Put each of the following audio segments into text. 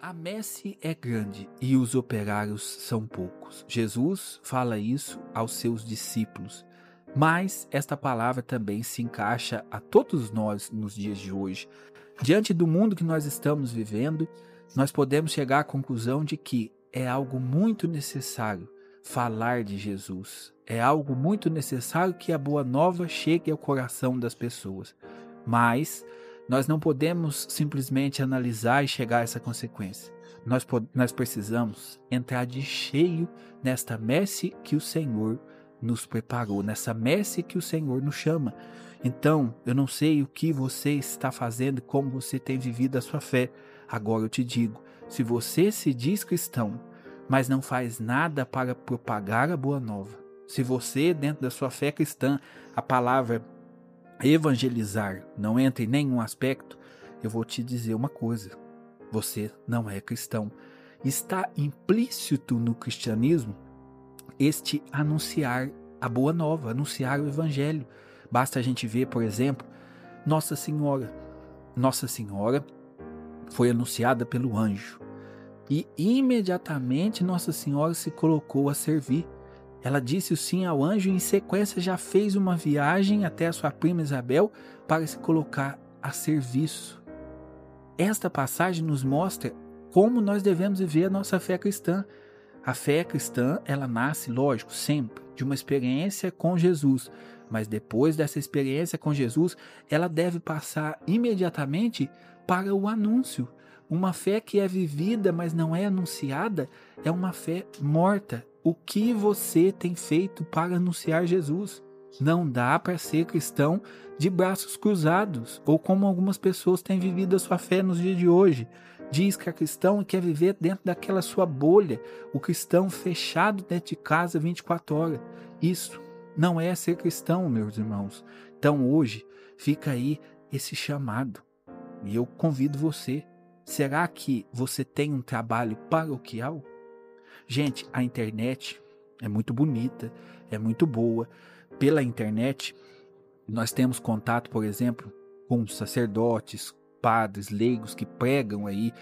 A messe é grande e os operários são poucos. Jesus fala isso aos seus discípulos. Mas esta palavra também se encaixa a todos nós nos dias de hoje. Diante do mundo que nós estamos vivendo, nós podemos chegar à conclusão de que é algo muito necessário falar de Jesus. É algo muito necessário que a boa nova chegue ao coração das pessoas. Mas nós não podemos simplesmente analisar e chegar a essa consequência. Nós, nós precisamos entrar de cheio nesta messe que o Senhor nos preparou, nessa messe que o Senhor nos chama. Então, eu não sei o que você está fazendo, como você tem vivido a sua fé. Agora eu te digo: se você se diz cristão, mas não faz nada para propagar a boa nova, se você, dentro da sua fé cristã, a palavra evangelizar não entra em nenhum aspecto, eu vou te dizer uma coisa: você não é cristão. Está implícito no cristianismo este anunciar a boa nova, anunciar o evangelho. Basta a gente ver, por exemplo, Nossa Senhora. Nossa Senhora foi anunciada pelo anjo e imediatamente Nossa Senhora se colocou a servir. Ela disse o sim ao anjo e, em sequência, já fez uma viagem até a sua prima Isabel para se colocar a serviço. Esta passagem nos mostra como nós devemos viver a nossa fé cristã. A fé cristã, ela nasce, lógico, sempre de uma experiência com Jesus, mas depois dessa experiência com Jesus, ela deve passar imediatamente para o anúncio. Uma fé que é vivida, mas não é anunciada, é uma fé morta. O que você tem feito para anunciar Jesus? Não dá para ser cristão de braços cruzados, ou como algumas pessoas têm vivido a sua fé nos dias de hoje diz que é cristão e quer viver dentro daquela sua bolha, o cristão fechado dentro de casa 24 horas. Isso não é ser cristão, meus irmãos. Então hoje fica aí esse chamado. E eu convido você. Será que você tem um trabalho paroquial? Gente, a internet é muito bonita, é muito boa. Pela internet, nós temos contato, por exemplo, com sacerdotes, padres, leigos que pregam aí,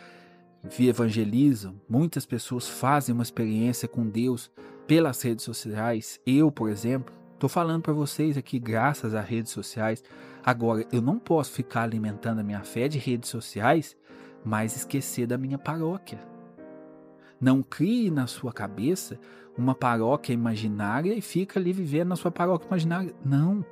que evangelizam. Muitas pessoas fazem uma experiência com Deus pelas redes sociais. Eu, por exemplo, estou falando para vocês aqui graças às redes sociais. Agora, eu não posso ficar alimentando a minha fé de redes sociais, mas esquecer da minha paróquia. Não crie na sua cabeça uma paróquia imaginária e fica ali vivendo na sua paróquia imaginária. Não.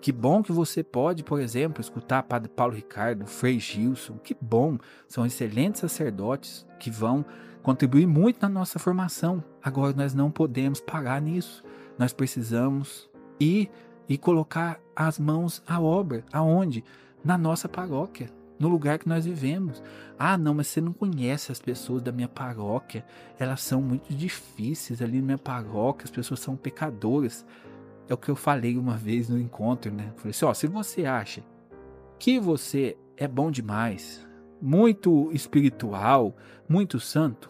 Que bom que você pode, por exemplo, escutar Padre Paulo Ricardo, Frei Gilson. Que bom, são excelentes sacerdotes que vão contribuir muito na nossa formação. Agora nós não podemos parar nisso. Nós precisamos ir e colocar as mãos à obra. Aonde? Na nossa paróquia, no lugar que nós vivemos. Ah, não, mas você não conhece as pessoas da minha paróquia. Elas são muito difíceis ali na minha paróquia, as pessoas são pecadoras. É o que eu falei uma vez no encontro, né? falei assim: ó, se você acha que você é bom demais, muito espiritual, muito santo,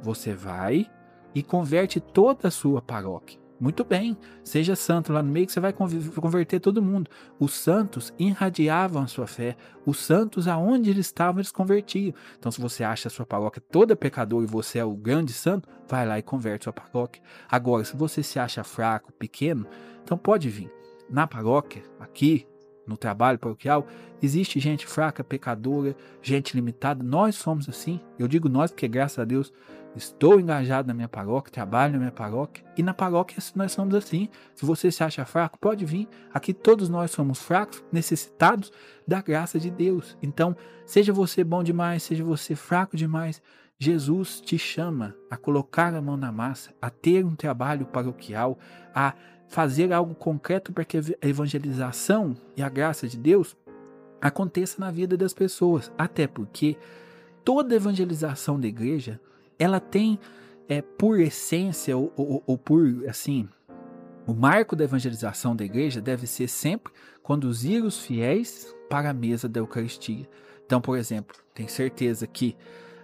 você vai e converte toda a sua paróquia. Muito bem, seja santo lá no meio que você vai converter todo mundo. Os santos irradiavam a sua fé. Os santos, aonde eles estavam, eles convertiam. Então, se você acha a sua paróquia toda pecadora e você é o grande santo, vai lá e converte sua paróquia. Agora, se você se acha fraco, pequeno, então pode vir. Na paróquia, aqui, no trabalho paroquial, existe gente fraca, pecadora, gente limitada. Nós somos assim. Eu digo nós porque, graças a Deus, estou engajado na minha paróquia, trabalho na minha paróquia. E na paróquia nós somos assim. Se você se acha fraco, pode vir. Aqui todos nós somos fracos, necessitados da graça de Deus. Então, seja você bom demais, seja você fraco demais, Jesus te chama a colocar a mão na massa, a ter um trabalho paroquial, a fazer algo concreto para que a evangelização e a graça de Deus aconteça na vida das pessoas. Até porque toda evangelização da igreja, ela tem é, por essência ou, ou, ou por assim, o marco da evangelização da igreja deve ser sempre conduzir os fiéis para a mesa da Eucaristia. Então, por exemplo, tenho certeza que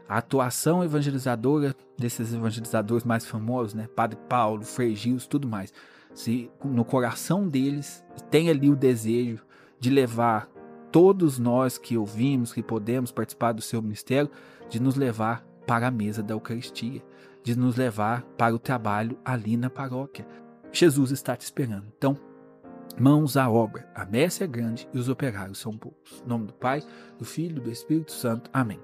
a atuação evangelizadora desses evangelizadores mais famosos, né, Padre Paulo, Frei tudo mais, se no coração deles tem ali o desejo de levar todos nós que ouvimos, que podemos participar do seu ministério, de nos levar para a mesa da Eucaristia, de nos levar para o trabalho ali na paróquia. Jesus está te esperando. Então, mãos à obra. A messe é grande e os operários são poucos. Em nome do Pai, do Filho e do Espírito Santo. Amém.